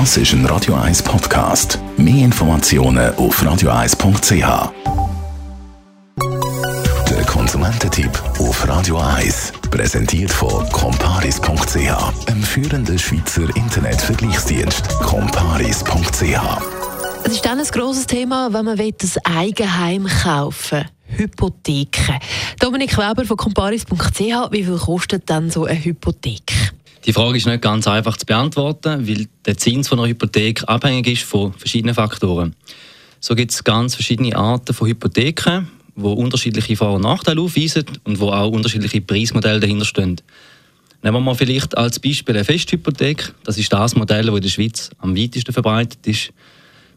Das ist ein Radio 1 Podcast. Mehr Informationen auf radio1.ch. Der Konsumententipp auf Radio 1 präsentiert von comparis.ch, einem führenden Schweizer Internetvergleichsdienst. comparis.ch. Es ist dann ein grosses Thema, wenn man ein Eigenheim kaufen will. Hypotheken. Dominik Weber von comparis.ch, wie viel kostet denn so eine Hypothek? Die Frage ist nicht ganz einfach zu beantworten, weil der Zins von einer Hypothek abhängig ist von verschiedenen Faktoren. So gibt es ganz verschiedene Arten von Hypotheken, die unterschiedliche Vor- und Nachteile aufweisen und wo auch unterschiedliche Preismodelle dahinter stehen. Nehmen wir mal vielleicht als Beispiel eine Festhypothek. Das ist das Modell, das in der Schweiz am weitesten verbreitet ist.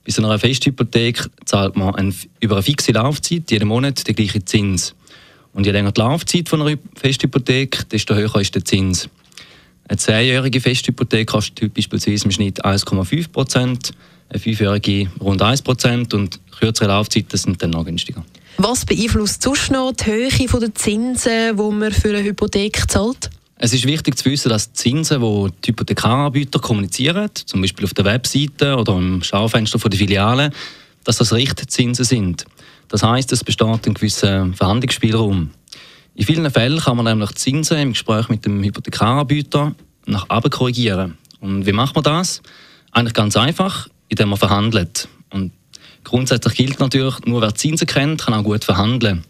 Bei so einer Festhypothek zahlt man ein, über eine fixe Laufzeit jeden Monat den gleichen Zins. Und je länger die Laufzeit von einer Festhypothek, desto höher ist der Zins. Eine zehnjährige Festhypothek kostet beispielsweise im Schnitt 1,5 Prozent, eine fünfjährige rund 1 Prozent und kürzere Laufzeiten sind dann noch günstiger. Was beeinflusst sonst noch die Höhe der Zinsen, die man für eine Hypothek zahlt? Es ist wichtig zu wissen, dass die Zinsen, die die Hypothekaranbieter kommunizieren, zum Beispiel auf der Webseite oder im Schaufenster der Filiale, dass das Richtzinsen sind. Das heißt, es besteht ein gewisser Verhandlungsspielraum. In vielen Fällen kann man nämlich Zinsen im Gespräch mit dem Hypothekaranbieter nach oben korrigieren. Und wie macht man das? Eigentlich ganz einfach, indem man verhandelt. Und grundsätzlich gilt natürlich, nur wer Zinsen kennt, kann auch gut verhandeln.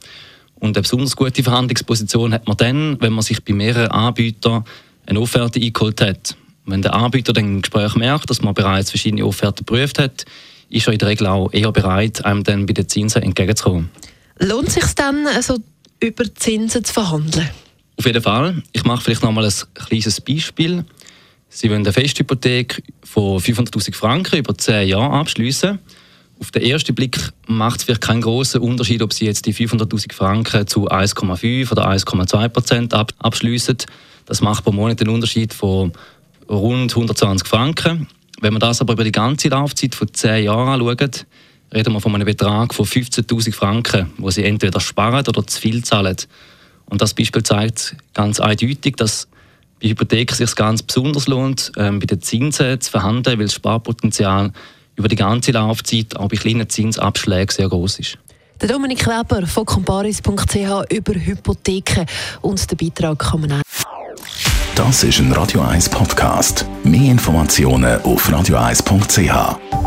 Und eine besonders gute Verhandlungsposition hat man dann, wenn man sich bei mehreren Anbietern eine Offerte eingeholt hat. Wenn der Anbieter dann im Gespräch merkt, dass man bereits verschiedene Offerten geprüft hat, ist er in der Regel auch eher bereit, einem dann bei den Zinsen entgegenzukommen. Lohnt sich dann, also über Zinsen zu verhandeln? Auf jeden Fall. Ich mache vielleicht noch mal ein kleines Beispiel. Sie wollen eine Festhypothek von 500.000 Franken über 10 Jahre abschließen. Auf den ersten Blick macht es vielleicht keinen großen Unterschied, ob Sie jetzt die 500.000 Franken zu 1,5 oder 1,2 Prozent abschließen. Das macht pro Monat einen Unterschied von rund 120 Franken. Wenn man das aber über die ganze Laufzeit von 10 Jahren anschaut, reden wir von einem Betrag von 15.000 Franken, wo sie entweder sparen oder zu viel zahlen. Und das Beispiel zeigt ganz eindeutig, dass bei Hypotheken sich ganz besonders lohnt, ähm, bei den Zinsen zu verhandeln, weil das Sparpotenzial über die ganze Laufzeit auch bei kleinen Zinsabschlägen sehr groß ist. Der Dominik Weber von comparis.ch über Hypotheken und den Beitrag kann man auch. Das ist ein Radio 1 Podcast. Mehr Informationen auf radio1.ch.